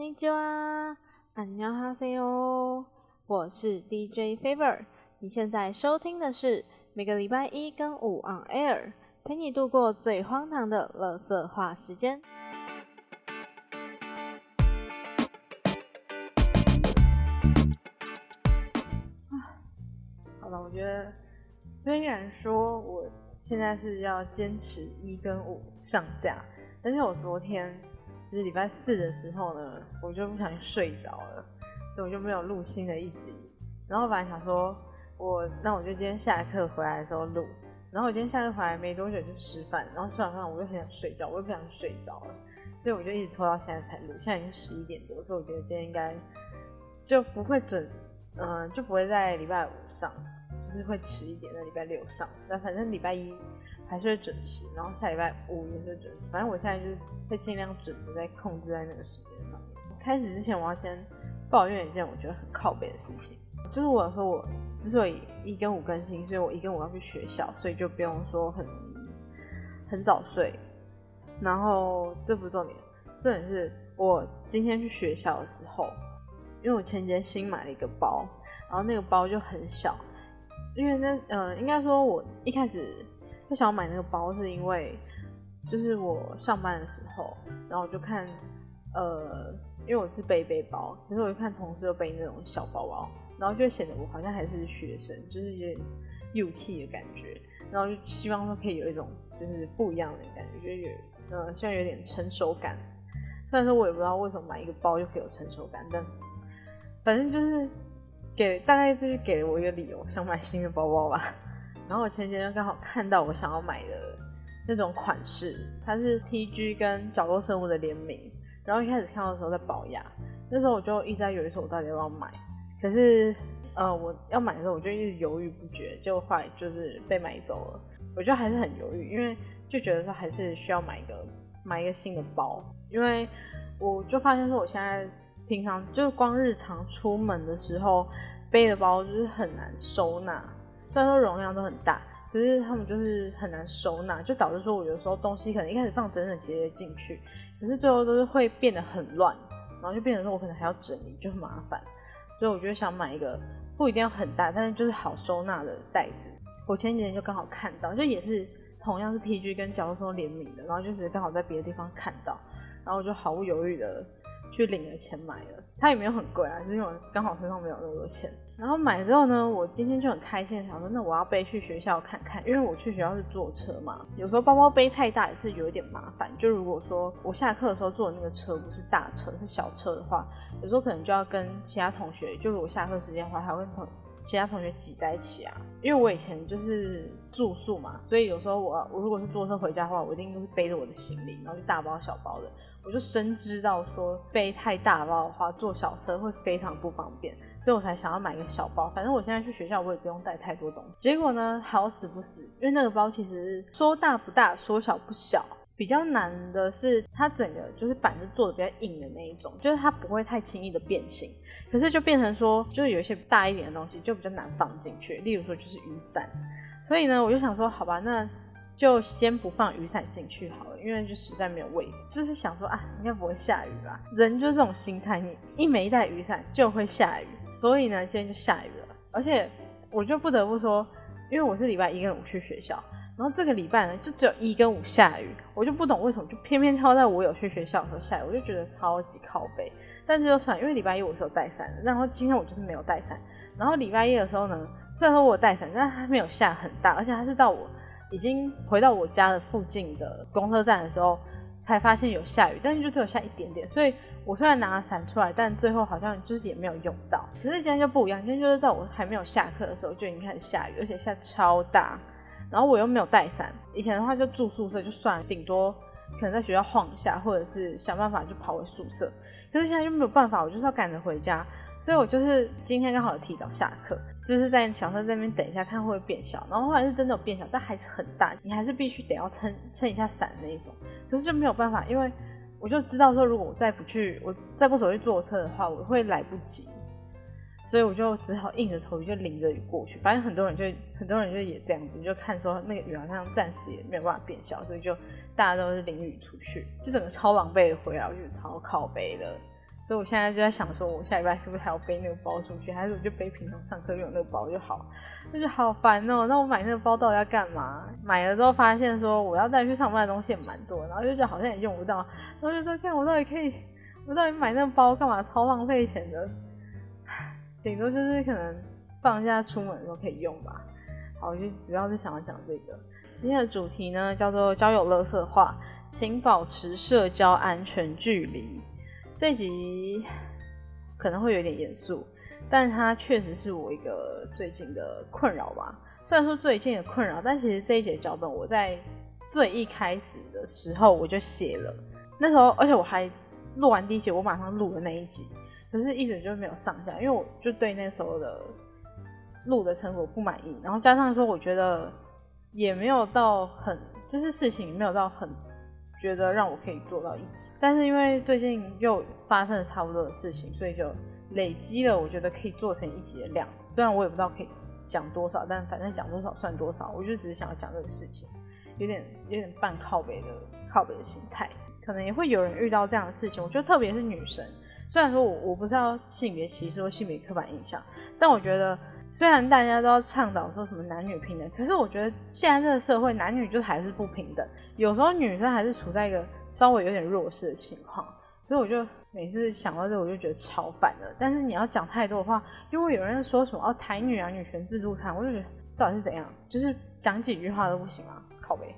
尼基哇，안녕하세 요， 我是 DJ Favor，你现在收听的是每个礼拜一跟五 on air，陪你度过最荒唐的乐色话时间。好了，我觉得虽然说我现在是要坚持一跟五上架，但是我昨天。 就是礼拜四的时候呢，我就不小心睡着了，所以我就没有录新的一集。然后本来想说，我那我就今天下课回来的时候录。然后我今天下课回来没多久就吃饭，然后吃完饭我又很想睡觉，我又不想睡着了，所以我就一直拖到现在才录。现在已经十一点多，所以我觉得今天应该就不会准，嗯，就不会在礼拜五上，就是会迟一点，在礼拜六上。那反正礼拜一。还是会准时，然后下礼拜五也是准时。反正我现在就是会尽量准时，在控制在那个时间上面。开始之前，我要先抱怨一件我觉得很靠背的事情，就是我说我之所以一跟五更新，所以我一跟五要去学校，所以就不用说很很早睡。然后这不是重点，重点是我今天去学校的时候，因为我前几天新买了一个包，然后那个包就很小，因为那呃，应该说我一开始。我想买那个包，是因为就是我上班的时候，然后我就看，呃，因为我是背背包，可是我就看同事都背那种小包包，然后就显得我好像还是学生，就是有点幼气的感觉，然后就希望说可以有一种就是不一样的感觉，就有呃，虽然有点成熟感。虽然说我也不知道为什么买一个包就可以有成熟感，但反正就是给大概就是给了我一个理由，想买新的包包吧。然后我前几天刚好看到我想要买的那种款式，它是 TG 跟角落生物的联名。然后一开始看到的时候在保压，那时候我就一直在犹豫说，我到底要不要买。可是，呃，我要买的时候我就一直犹豫不决，结果后来就是被买走了。我觉得还是很犹豫，因为就觉得说还是需要买一个买一个新的包，因为我就发现说我现在平常就是光日常出门的时候背的包就是很难收纳。虽然说容量都很大，可是他们就是很难收纳，就导致说我有时候东西可能一开始放整整齐齐进去，可是最后都是会变得很乱，然后就变成说我可能还要整理，就很麻烦。所以我就想买一个不一定要很大，但是就是好收纳的袋子。我前几天就刚好看到，就也是同样是 TG 跟角落生联名的，然后就是刚好在别的地方看到，然后我就毫不犹豫的。去领了钱买了，它也没有很贵啊，是因为我刚好身上没有那么多钱。然后买之后呢，我今天就很开心，想说那我要背去学校看看，因为我去学校是坐车嘛，有时候包包背太大也是有一点麻烦。就如果说我下课的时候坐的那个车不是大车是小车的话，有时候可能就要跟其他同学，就是我下课时间的话，还会同其他同学挤在一起啊。因为我以前就是住宿嘛，所以有时候我我如果是坐车回家的话，我一定都是背着我的行李，然后就大包小包的。我就深知到说背太大包的话，坐小车会非常不方便，所以我才想要买一个小包。反正我现在去学校，我也不用带太多东西。结果呢，好死不死，因为那个包其实说大不大，说小不小。比较难的是它整个就是板子做的比较硬的那一种，就是它不会太轻易的变形。可是就变成说，就是有一些大一点的东西就比较难放进去，例如说就是雨伞。所以呢，我就想说，好吧，那。就先不放雨伞进去好了，因为就实在没有位置。就是想说啊，应该不会下雨吧？人就是这种心态，你一没带雨伞就会下雨。所以呢，今天就下雨了。而且我就不得不说，因为我是礼拜一跟五去学校，然后这个礼拜呢就只有一跟五下雨，我就不懂为什么就偏偏挑在我有去学校的时候下雨，我就觉得超级靠背。但是就算，因为礼拜一我是有带伞的，然后今天我就是没有带伞。然后礼拜一的时候呢，虽然说我有带伞，但是它没有下很大，而且它是到我。已经回到我家的附近的公车站的时候，才发现有下雨，但是就只有下一点点，所以我虽然拿了伞出来，但最后好像就是也没有用到。可是今天就不一样，今天就是在我还没有下课的时候就已经开始下雨，而且下超大，然后我又没有带伞。以前的话就住宿舍就算了，顶多可能在学校晃一下，或者是想办法就跑回宿舍。可是现在就没有办法，我就是要赶着回家。所以我就是今天刚好提早下课，就是在小车这边等一下，看会不会变小。然后后来是真的有变小，但还是很大，你还是必须得要撑撑一下伞那一种。可是就没有办法，因为我就知道说，如果我再不去，我再不走去坐车的话，我会来不及。所以我就只好硬着头皮就淋着雨过去。反正很多人就很多人就也这样子，就看说那个雨好像暂时也没有办法变小，所以就大家都是淋雨出去，就整个超狼狈的回来，我觉得超靠背的。所以我现在就在想说，我下礼拜是不是还要背那个包出去，还是我就背平常上课用那个包就好？那就好烦哦。那我买那个包到底要干嘛？买了之后发现说我要带去上班的东西也蛮多，然后就觉得好像也用不到，然后就说看我到底可以，我到底买那个包干嘛？超浪费钱的。顶多就是可能放假出门的时候可以用吧。好，我就主要是想要讲这个。今天的主题呢叫做交友乐色化，请保持社交安全距离。这集可能会有点严肃，但它确实是我一个最近的困扰吧。虽然说最近的困扰，但其实这一节脚本我在最一开始的时候我就写了，那时候而且我还录完第一集，我马上录了那一集，可是一直就没有上架，因为我就对那时候的录的成果不满意，然后加上说我觉得也没有到很，就是事情没有到很。觉得让我可以做到一集，但是因为最近又发生了差不多的事情，所以就累积了我觉得可以做成一集的量。虽然我也不知道可以讲多少，但反正讲多少算多少。我就只是想要讲这个事情，有点有点半靠北的靠北的心态。可能也会有人遇到这样的事情。我觉得特别是女生，虽然说我我不知道性别歧视或性别刻板印象，但我觉得虽然大家都要倡导说什么男女平等，可是我觉得现在这个社会男女就还是不平等。有时候女生还是处在一个稍微有点弱势的情况，所以我就每次想到这，我就觉得超烦的。但是你要讲太多的话，就会有人说什么哦台女啊女权自助餐，我就觉得到底是怎样，就是讲几句话都不行啊？靠背。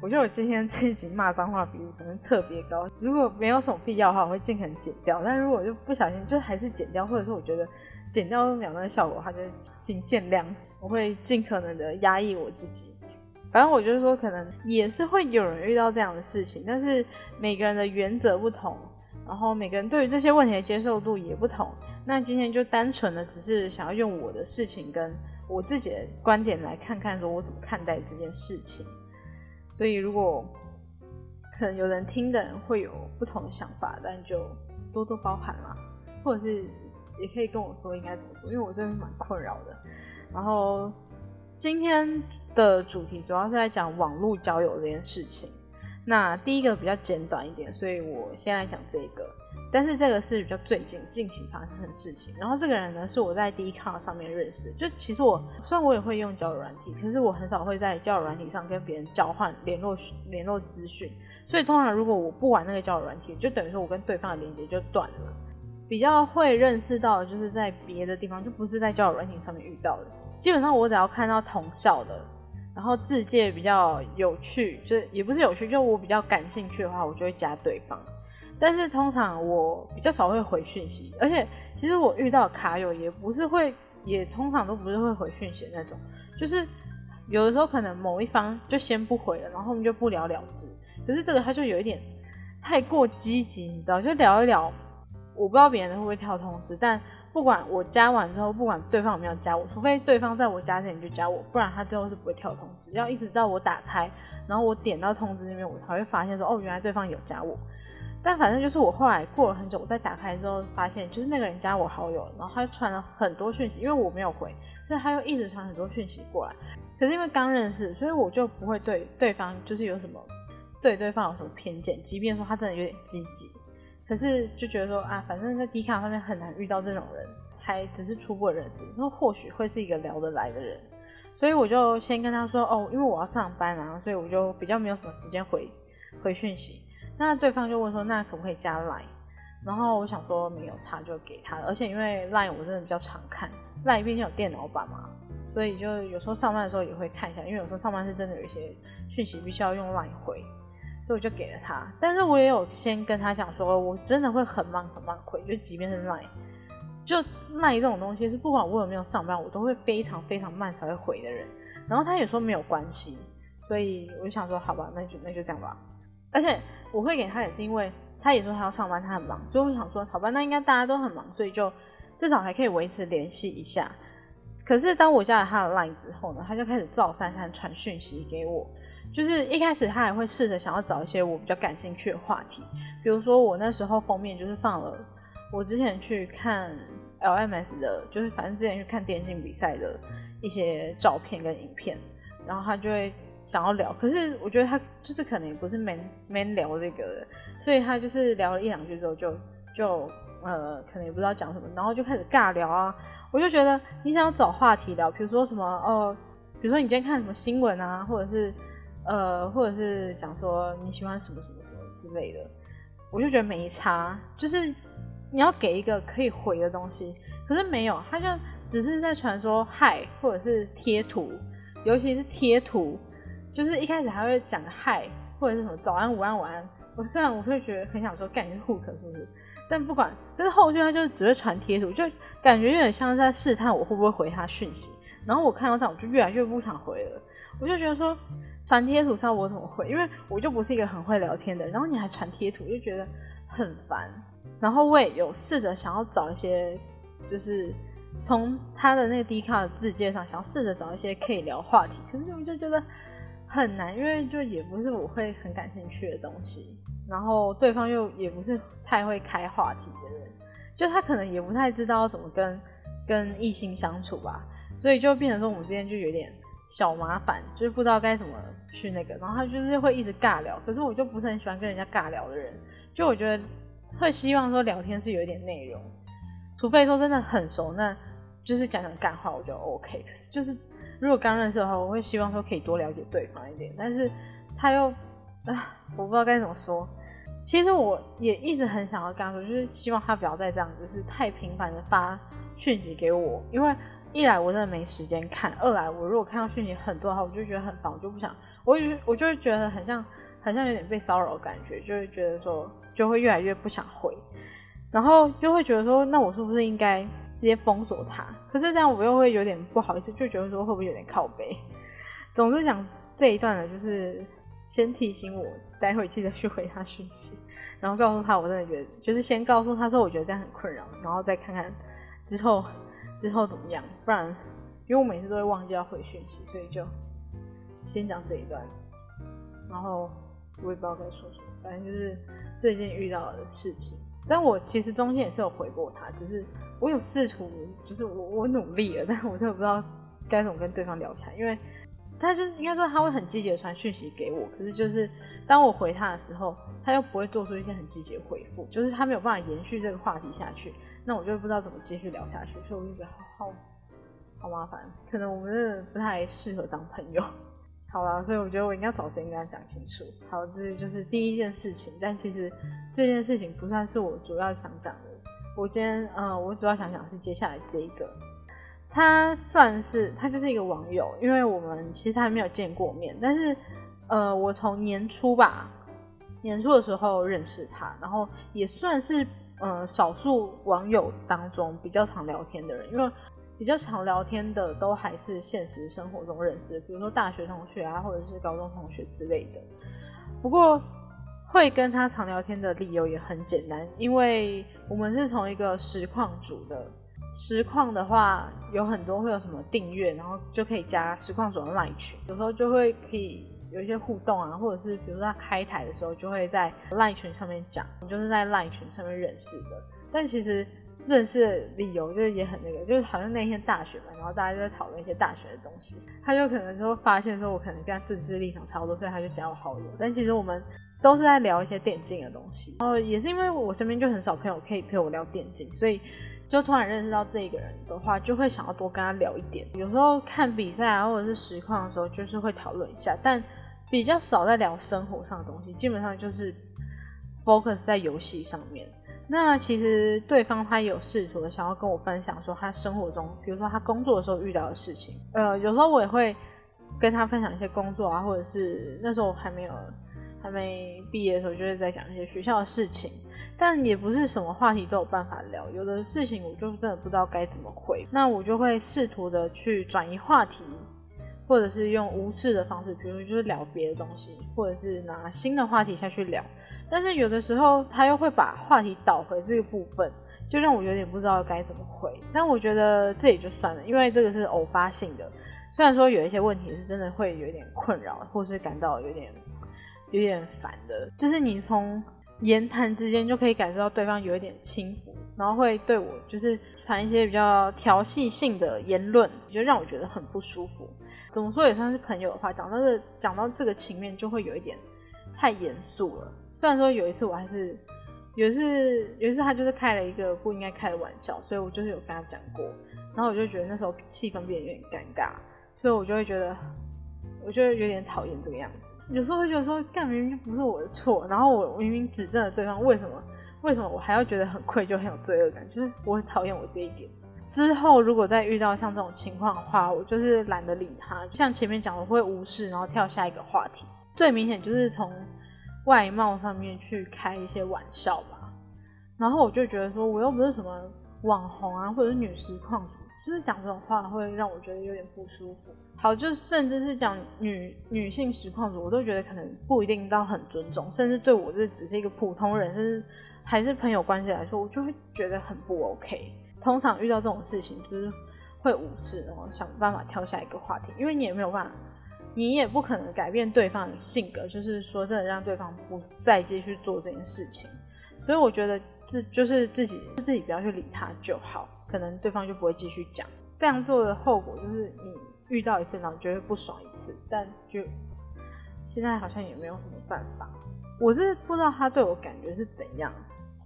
我觉得我今天这一集骂脏话比例可能特别高，如果没有什么必要的话，我会尽可能剪掉。但如果就不小心，就还是剪掉，或者说我觉得剪掉两段效果，话就请见谅。我会尽可能的压抑我自己。反正我就是说，可能也是会有人遇到这样的事情，但是每个人的原则不同，然后每个人对于这些问题的接受度也不同。那今天就单纯的只是想要用我的事情跟我自己的观点来看看，说我怎么看待这件事情。所以如果可能有人听的人会有不同的想法，但就多多包涵啦，或者是也可以跟我说应该怎么做，因为我真的是蛮困扰的。然后今天。的主题主要是在讲网络交友这件事情。那第一个比较简短一点，所以我先来讲这个。但是这个是比较最近近期发生的事情。然后这个人呢，是我在 d 一 c 上面认识。就其实我虽然我也会用交友软体，可是我很少会在交友软体上跟别人交换联络联络资讯。所以通常如果我不玩那个交友软体，就等于说我跟对方的连接就断了。比较会认识到的，就是在别的地方，就不是在交友软体上面遇到的。基本上我只要看到同校的。然后字界比较有趣，就是也不是有趣，就我比较感兴趣的话，我就会加对方。但是通常我比较少会回讯息，而且其实我遇到卡友也不是会，也通常都不是会回讯息那种，就是有的时候可能某一方就先不回了，然后我们就不了了之。可是这个他就有一点太过积极，你知道，就聊一聊，我不知道别人会不会跳通知，但。不管我加完之后，不管对方有没有加我，除非对方在我加之前就加我，不然他最后是不会跳通知。要一直到我打开，然后我点到通知那边，我才会发现说，哦，原来对方有加我。但反正就是我后来过了很久，我再打开之后发现，就是那个人加我好友，然后他传了很多讯息，因为我没有回，所以他又一直传很多讯息过来。可是因为刚认识，所以我就不会对对方就是有什么对对方有什么偏见，即便说他真的有点积极。可是就觉得说啊，反正在迪卡上面很难遇到这种人，还只是初步认识，那或许会是一个聊得来的人，所以我就先跟他说哦，因为我要上班啊，所以我就比较没有什么时间回回讯息。那对方就问说，那可不可以加 Line？然后我想说没有差就给他，而且因为 Line 我真的比较常看，Line 毕竟有电脑版嘛，所以就有时候上班的时候也会看一下，因为有时候上班是真的有一些讯息必须要用 Line 回。所以我就给了他，但是我也有先跟他讲说，我真的会很慢很慢回，就即便是 line，就 line 这种东西是不管我有没有上班，我都会非常非常慢才会回的人。然后他也说没有关系，所以我就想说，好吧，那就那就这样吧。而且我会给他也是因为他也说他要上班，他很忙，所以我想说，好吧，那应该大家都很忙，所以就至少还可以维持联系一下。可是当我加了他的 line 之后呢，他就开始照三三传讯息给我。就是一开始他还会试着想要找一些我比较感兴趣的话题，比如说我那时候封面就是放了我之前去看 LMS 的，就是反正之前去看电竞比赛的一些照片跟影片，然后他就会想要聊，可是我觉得他就是可能也不是没没聊这个的，所以他就是聊了一两句之后就就呃可能也不知道讲什么，然后就开始尬聊啊。我就觉得你想要找话题聊，比如说什么哦，比如说你今天看什么新闻啊，或者是呃或者是讲说你喜欢什么什么什么之类的，我就觉得没差，就是你要给一个可以回的东西，可是没有，他就只是在传说嗨，或者是贴图，尤其是贴图，就是一开始还会讲嗨，或者是什么早安、午安、晚安。我虽然我会觉得很想说干你是 hook 是不是？但不管，但是后续他就只会传贴图，就感觉有点像是在试探我会不会回他讯息。然后我看到这样，我就越来越不想回了。我就觉得说传贴图上我怎么会？因为我就不是一个很会聊天的人，然后你还传贴图，就觉得很烦。然后我也有试着想要找一些，就是从他的那个 D 卡的字界上，想要试着找一些可以聊话题，可是我就觉得很难，因为就也不是我会很感兴趣的东西。然后对方又也不是太会开话题的人，就他可能也不太知道怎么跟跟异性相处吧，所以就变成说我们之间就有点小麻烦，就是不知道该怎么去那个。然后他就是会一直尬聊，可是我就不是很喜欢跟人家尬聊的人，就我觉得会希望说聊天是有一点内容，除非说真的很熟，那就是讲讲干话我就 OK。可是就是如果刚认识的话，我会希望说可以多了解对方一点，但是他又。啊，我不知道该怎么说。其实我也一直很想要跟他说，就是希望他不要再这样子，是太频繁的发讯息给我。因为一来我真的没时间看，二来我如果看到讯息很多的话，我就觉得很烦，我就不想，我就我就会觉得很像，很像有点被骚扰的感觉，就会觉得说，就会越来越不想回，然后就会觉得说，那我是不是应该直接封锁他？可是这样我又会有点不好意思，就觉得说会不会有点靠背？总之讲这一段呢，就是。先提醒我，待会记得去回他讯息，然后告诉他我真的觉得，就是先告诉他说我觉得这样很困扰，然后再看看之后之后怎么样。不然，因为我每次都会忘记要回讯息，所以就先讲这一段。然后我也不知道该说什么，反正就是最近遇到的事情。但我其实中间也是有回过他，只是我有试图，就是我我努力了，但我真的不知道该怎么跟对方聊起来，因为。他就应该说他会很积极的传讯息给我，可是就是当我回他的时候，他又不会做出一些很积极的回复，就是他没有办法延续这个话题下去，那我就不知道怎么继续聊下去，所以我就觉得好好好麻烦，可能我们真的不太适合当朋友。好了，所以我觉得我应该找时间跟他讲清楚。好，这就是第一件事情，但其实这件事情不算是我主要想讲的。我今天呃，我主要想讲是接下来这一个。他算是他就是一个网友，因为我们其实还没有见过面，但是呃，我从年初吧，年初的时候认识他，然后也算是呃少数网友当中比较常聊天的人，因为比较常聊天的都还是现实生活中认识，比如说大学同学啊，或者是高中同学之类的。不过会跟他常聊天的理由也很简单，因为我们是从一个实况组的。实况的话有很多会有什么订阅，然后就可以加实况组的赖群，有时候就会可以有一些互动啊，或者是比如说他开台的时候就会在赖群上面讲，你就是在赖群上面认识的。但其实认识的理由就是也很那个，就是好像那天大学嘛，然后大家就在讨论一些大学的东西，他就可能就发现说我可能跟他政治立场差不多，所以他就加我好友。但其实我们都是在聊一些电竞的东西，然后也是因为我身边就很少朋友可以陪我聊电竞，所以。就突然认识到这一个人的话，就会想要多跟他聊一点。有时候看比赛啊，或者是实况的时候，就是会讨论一下，但比较少在聊生活上的东西，基本上就是 focus 在游戏上面。那其实对方他有试图的想要跟我分享说他生活中，比如说他工作的时候遇到的事情。呃，有时候我也会跟他分享一些工作啊，或者是那时候还没有还没毕业的时候，就是在讲一些学校的事情。但也不是什么话题都有办法聊，有的事情我就真的不知道该怎么回，那我就会试图的去转移话题，或者是用无视的方式，比如就是聊别的东西，或者是拿新的话题下去聊。但是有的时候他又会把话题导回这个部分，就让我有点不知道该怎么回。但我觉得这也就算了，因为这个是偶发性的。虽然说有一些问题是真的会有点困扰，或是感到有点有点烦的，就是你从。言谈之间就可以感受到对方有一点轻浮，然后会对我就是传一些比较调戏性的言论，就让我觉得很不舒服。怎么说也算是朋友的话，讲到这讲到这个情面就会有一点太严肃了。虽然说有一次我还是有一次，有一次他就是开了一个不应该开的玩笑，所以我就是有跟他讲过，然后我就觉得那时候气氛变得有点尴尬，所以我就会觉得，我就有点讨厌这个样子。有时候会觉得说，干明明就不是我的错，然后我明明指正了对方，为什么为什么我还要觉得很愧疚、很有罪恶感？就是我很讨厌我这一点。之后如果再遇到像这种情况的话，我就是懒得理他，像前面讲我会无视，然后跳下一个话题。最明显就是从。外貌上面去开一些玩笑吧，然后我就觉得说，我又不是什么网红啊，或者是女实况主，就是讲这种话会让我觉得有点不舒服。好，就是甚至是讲女女性实况主，我都觉得可能不一定到很尊重，甚至对我这只是一个普通人，甚至还是朋友关系来说，我就会觉得很不 OK。通常遇到这种事情，就是会无视，然后想办法跳下一个话题，因为你也没有办法。你也不可能改变对方的性格，就是说真的让对方不再继续做这件事情。所以我觉得自就是自己自己不要去理他就好，可能对方就不会继续讲。这样做的后果就是你遇到一次，然后觉得不爽一次，但就现在好像也没有什么办法。我是不知道他对我感觉是怎样。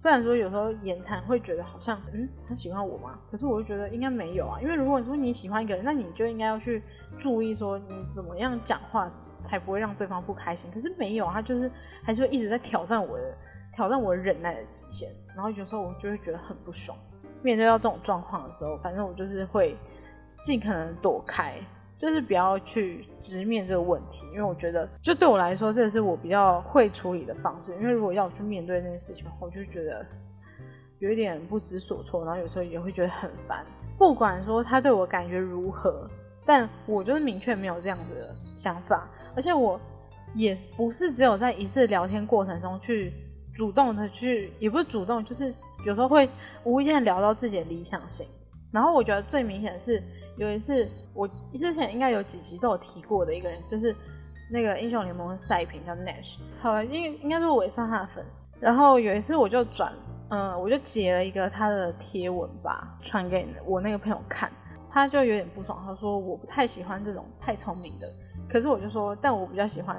虽然说有时候言谈会觉得好像，嗯，他喜欢我吗？可是我就觉得应该没有啊，因为如果说你喜欢一个人，那你就应该要去注意说你怎么样讲话才不会让对方不开心。可是没有，他就是还是会一直在挑战我的，挑战我忍耐的极限。然后有时候我就会觉得很不爽。面对到这种状况的时候，反正我就是会尽可能躲开。就是不要去直面这个问题，因为我觉得，就对我来说，这是我比较会处理的方式。因为如果要去面对那件事情，我就觉得有一点不知所措，然后有时候也会觉得很烦。不管说他对我感觉如何，但我就是明确没有这样子的想法，而且我也不是只有在一次聊天过程中去主动的去，也不是主动，就是有时候会无意间聊到自己的理想型。然后我觉得最明显的是。有一次，我之前应该有几集都有提过的一个人，就是那个英雄联盟的赛评叫 Nash。好，应应该是我也算他的粉丝。然后有一次我就转，嗯，我就截了一个他的贴文吧，传给我那个朋友看，他就有点不爽，他说我不太喜欢这种太聪明的。可是我就说，但我比较喜欢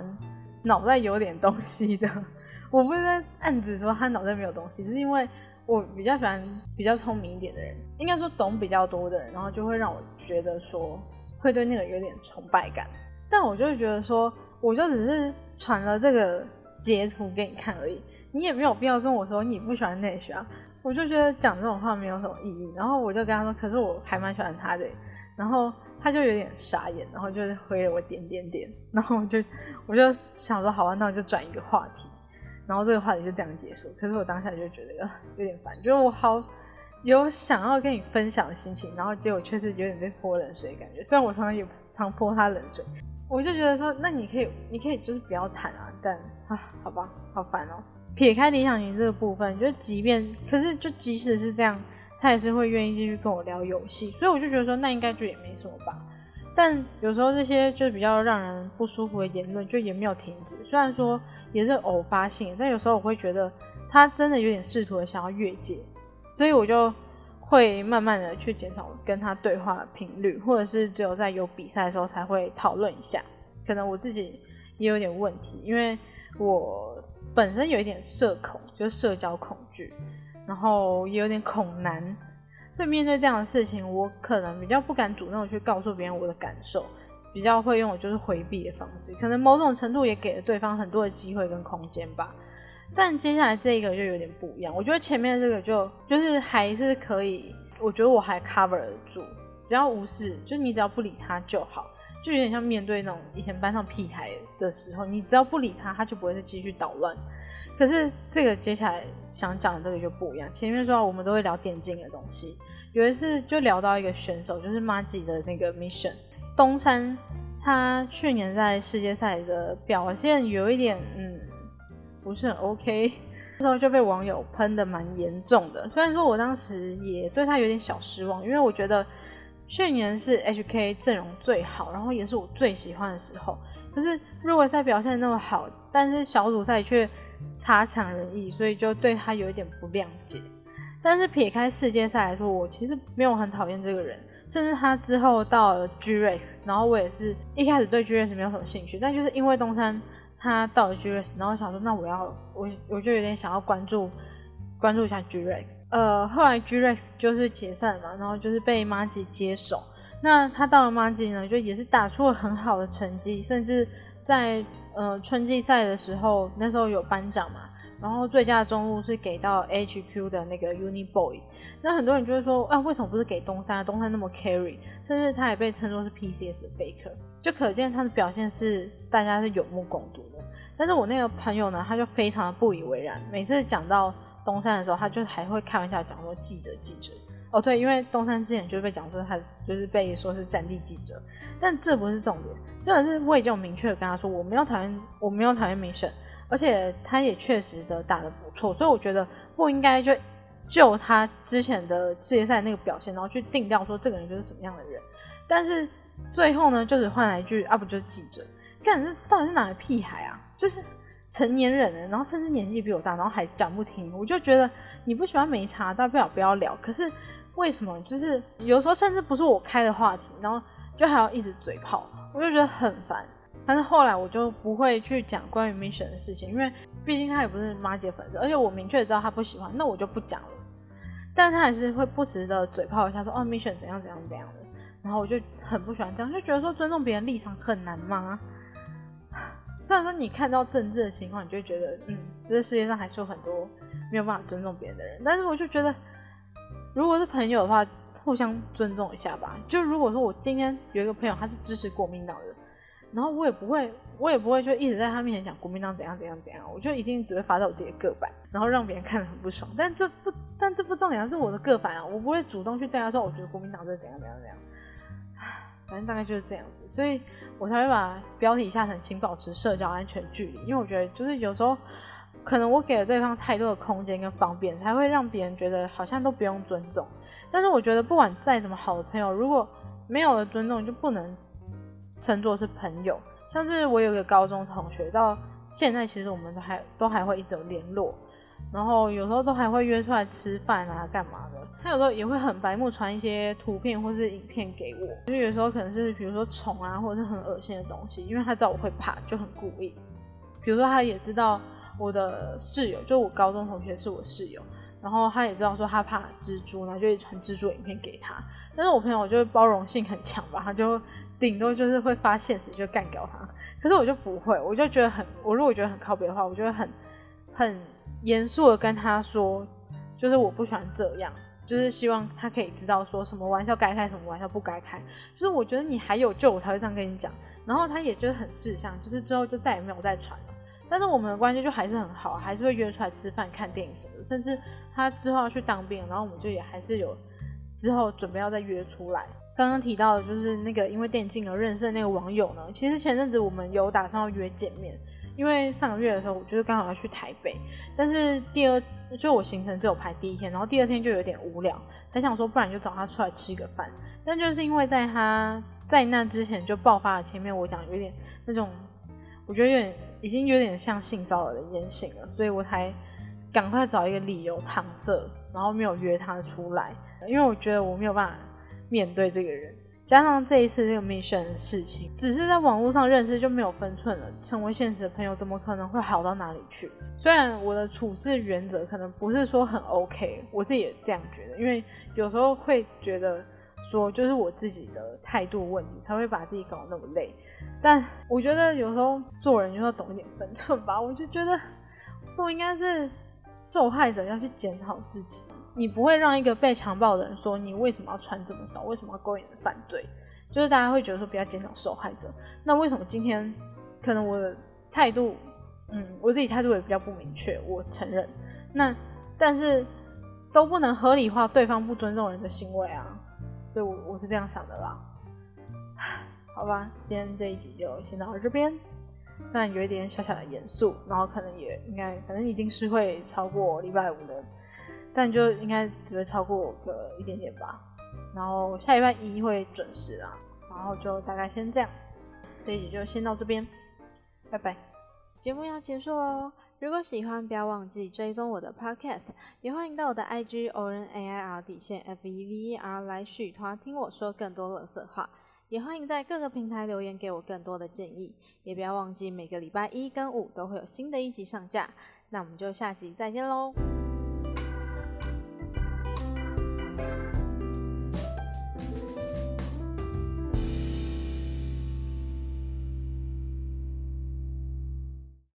脑袋有点东西的。我不是在暗指说他脑袋没有东西，是因为。我比较喜欢比较聪明一点的人，应该说懂比较多的人，然后就会让我觉得说会对那个有点崇拜感。但我就会觉得说，我就只是传了这个截图给你看而已，你也没有必要跟我说你不喜欢那些啊。我就觉得讲这种话没有什么意义。然后我就跟他说，可是我还蛮喜欢他的。然后他就有点傻眼，然后就是回了我点点点。然后我就我就想说，好吧，那我就转一个话题。然后这个话题就这样结束。可是我当下就觉得有点烦，就是我好有想要跟你分享的心情，然后结果却是有点被泼冷水的感觉。虽然我常常也常泼他冷水，我就觉得说，那你可以，你可以就是不要谈啊。但啊，好吧，好烦哦。撇开理想型这个部分，就即便可是就即使是这样，他也是会愿意继续跟我聊游戏。所以我就觉得说，那应该就也没什么吧。但有时候这些就比较让人不舒服的言论，就也没有停止。虽然说也是偶发性，但有时候我会觉得他真的有点试图的想要越界，所以我就会慢慢的去减少跟他对话的频率，或者是只有在有比赛的时候才会讨论一下。可能我自己也有点问题，因为我本身有一点社恐，就是社交恐惧，然后也有点恐男。所以面对这样的事情，我可能比较不敢主动去告诉别人我的感受，比较会用就是回避的方式，可能某种程度也给了对方很多的机会跟空间吧。但接下来这一个就有点不一样，我觉得前面这个就就是还是可以，我觉得我还 cover 得住，只要无视，就你只要不理他就好，就有点像面对那种以前班上屁孩的时候，你只要不理他，他就不会再继续捣乱。可是这个接下来想讲的这个就不一样。前面说我们都会聊电竞的东西，有一次就聊到一个选手，就是 m a g i 的那个 Mission 东山，他去年在世界赛的表现有一点嗯不是很 OK，那时候就被网友喷的蛮严重的。虽然说我当时也对他有点小失望，因为我觉得去年是 HK 阵容最好，然后也是我最喜欢的时候。可是入围赛表现那么好，但是小组赛却。差强人意，所以就对他有一点不谅解。但是撇开世界赛来说，我其实没有很讨厌这个人。甚至他之后到了 G Rex，然后我也是一开始对 G Rex 没有什么兴趣，但就是因为东山他到了 G Rex，然后想说那我要我我就有点想要关注关注一下 G Rex。呃，后来 G Rex 就是解散了嘛，然后就是被 m a g i 接手。那他到了 m a g i 呢，就也是打出了很好的成绩，甚至在呃春季赛的时候，那时候有颁奖嘛。然后最佳的中路是给到 HQ 的那个 Uni Boy，那很多人就会说，啊，为什么不是给东山？东山那么 carry，甚至他也被称作是 PCS 的 Faker，就可见他的表现是大家是有目共睹的。但是我那个朋友呢，他就非常的不以为然，每次讲到东山的时候，他就还会开玩笑讲说记者记者。哦对，因为东山之前就被讲说他就是被说是战地记者，但这不是重点，重点是我已经有明确的跟他说，我没有讨厌，我没有讨厌明审。而且他也确实的打得不错，所以我觉得不应该就就他之前的世界赛那个表现，然后去定调说这个人就是什么样的人。但是最后呢，就只换来一句啊，不就是记者？干这到底是哪个屁孩啊？就是成年人了，然后甚至年纪比我大，然后还讲不听。我就觉得你不喜欢没差，大不了不要聊。可是为什么就是有时候甚至不是我开的话题，然后就还要一直嘴炮，我就觉得很烦。但是后来我就不会去讲关于 Mission 的事情，因为毕竟他也不是妈姐粉丝，而且我明确知道他不喜欢，那我就不讲了。但他还是会不时的嘴炮一下，说哦 Mission 怎样怎样怎样的，然后我就很不喜欢这样，就觉得说尊重别人立场很难吗？虽然说你看到政治的情况，你就觉得嗯，这世界上还是有很多没有办法尊重别人的人，但是我就觉得，如果是朋友的话，互相尊重一下吧。就如果说我今天有一个朋友，他是支持国民党的。然后我也不会，我也不会就一直在他面前讲国民党怎样怎样怎样，我就一定只会发在我自己的个版，然后让别人看得很不爽。但这不，但这不重点，是我的个版啊，我不会主动去对他说，我觉得国民党这怎样怎样怎样。反正大概就是这样子，所以我才会把标题下成“请保持社交安全距离”，因为我觉得就是有时候可能我给了对方太多的空间跟方便，才会让别人觉得好像都不用尊重。但是我觉得不管再怎么好的朋友，如果没有了尊重，就不能。称作是朋友，像是我有个高中同学，到现在其实我们都还都还会一直有联络，然后有时候都还会约出来吃饭啊，干嘛的。他有时候也会很白目传一些图片或是影片给我，就有时候可能是比如说虫啊，或者是很恶心的东西，因为他知道我会怕，就很故意。比如说他也知道我的室友，就我高中同学是我室友，然后他也知道说他怕蜘蛛，然后就会传蜘蛛影片给他。但是我朋友就是包容性很强吧，他就。顶多就是会发现实就干掉他，可是我就不会，我就觉得很，我如果觉得很靠别的话，我就会很很严肃的跟他说，就是我不喜欢这样，就是希望他可以知道说什么玩笑该开，什么玩笑不该开，就是我觉得你还有救，我才会这样跟你讲。然后他也觉得很识相，就是之后就再也没有再传了。但是我们的关系就还是很好，还是会约出来吃饭、看电影什么的，甚至他之后要去当兵，然后我们就也还是有之后准备要再约出来。刚刚提到的就是那个因为电竞而认识的那个网友呢。其实前阵子我们有打算要约见面，因为上个月的时候我就是刚好要去台北，但是第二就我行程只有排第一天，然后第二天就有点无聊，才想说不然就找他出来吃个饭。但就是因为在他在那之前就爆发了前面我讲有点那种，我觉得有点已经有点像性骚扰的言行了，所以我才赶快找一个理由搪塞，然后没有约他出来，因为我觉得我没有办法。面对这个人，加上这一次这个 mission 的事情，只是在网络上认识就没有分寸了。成为现实的朋友，怎么可能会好到哪里去？虽然我的处事原则可能不是说很 OK，我自己也这样觉得，因为有时候会觉得说就是我自己的态度问题，才会把自己搞那么累。但我觉得有时候做人就要懂一点分寸吧。我就觉得不应该是受害者要去检讨自己。你不会让一个被强暴的人说你为什么要穿这么少，为什么要勾引人犯罪？就是大家会觉得说比较检讨受害者。那为什么今天可能我的态度，嗯，我自己态度也比较不明确，我承认。那但是都不能合理化对方不尊重人的行为啊，所以我我是这样想的啦。好吧，今天这一集就先到这边，虽然有一点小小的严肃，然后可能也应该，反正一定是会超过礼拜五的。但就应该只会超过个一点点吧，然后下礼拜一会准时啦，然后就大概先这样，这一集就先到这边，拜拜。节目要结束喽，如果喜欢，不要忘记追踪我的 podcast，也欢迎到我的 IG o r n a i r 底线 F E V E R 来续团听我说更多乐色话，也欢迎在各个平台留言给我更多的建议，也不要忘记每个礼拜一跟五都会有新的一集上架，那我们就下集再见喽。